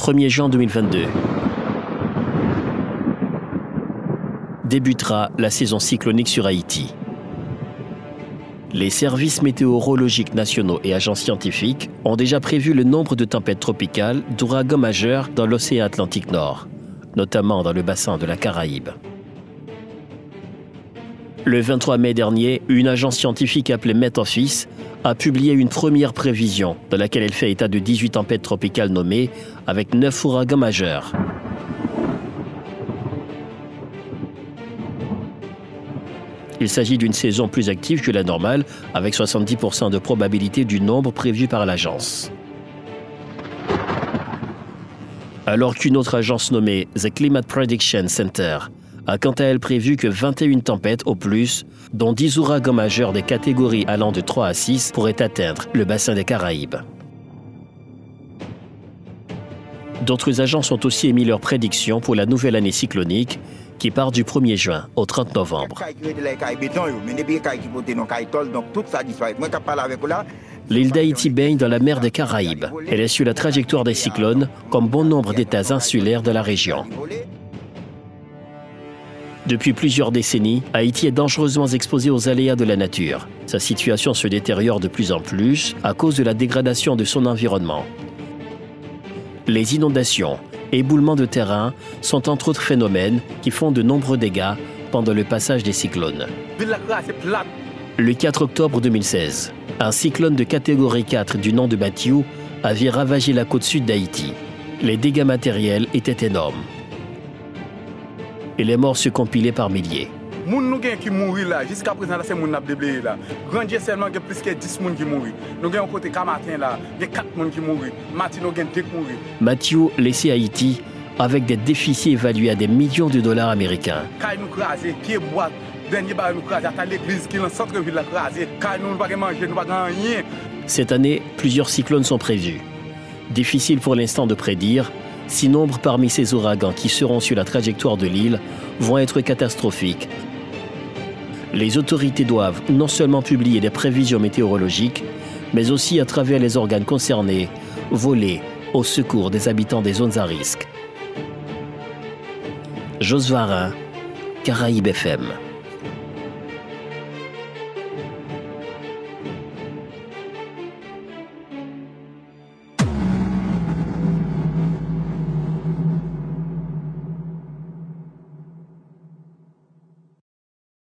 1er juin 2022. Débutera la saison cyclonique sur Haïti. Les services météorologiques nationaux et agences scientifiques ont déjà prévu le nombre de tempêtes tropicales, d'ouragans majeurs dans l'océan Atlantique Nord, notamment dans le bassin de la Caraïbe. Le 23 mai dernier, une agence scientifique appelée Met Office a publié une première prévision dans laquelle elle fait état de 18 tempêtes tropicales nommées avec 9 ouragans majeurs. Il s'agit d'une saison plus active que la normale, avec 70% de probabilité du nombre prévu par l'agence. Alors qu'une autre agence nommée The Climate Prediction Center a quant à elle prévu que 21 tempêtes au plus, dont 10 ouragans majeurs des catégories allant de 3 à 6, pourraient atteindre le bassin des Caraïbes. D'autres agences ont aussi émis leurs prédictions pour la nouvelle année cyclonique qui part du 1er juin au 30 novembre. L'île d'Haïti baigne dans la mer des Caraïbes. Elle est sur la trajectoire des cyclones, comme bon nombre d'États insulaires de la région. Depuis plusieurs décennies, Haïti est dangereusement exposé aux aléas de la nature. Sa situation se détériore de plus en plus à cause de la dégradation de son environnement. Les inondations, éboulements de terrain sont entre autres phénomènes qui font de nombreux dégâts pendant le passage des cyclones. Le 4 octobre 2016, un cyclone de catégorie 4 du nom de Mathieu avait ravagé la côte sud d'Haïti. Les dégâts matériels étaient énormes et les morts se compilaient par milliers. Moun nou gen ki mouri la, jiska prezant la se moun nap debleye la. Grandje selman gen plus ke 10 moun ki mouri. Nou gen yon kote Kamatin la, gen 4 moun ki mouri. Mati nou gen 2 mouri. Mathieu laissé Haïti avec des déficits évalués à des millions de dollars américains. Kay nou krasé, pied boîte, denye bar nou krasé, ata l'église qui dans centre-ville la krasé. Kay nou nou bagay manger, nou bagay rien. Cette année, plusieurs cyclones sont prévus. Difficile pour l'instant de prédire si nombre parmi ces ouragans qui seront sur la trajectoire de l'île vont être catastrophiques. Les autorités doivent non seulement publier des prévisions météorologiques, mais aussi à travers les organes concernés, voler au secours des habitants des zones à risque. Jos Varin, Caraïbes FM.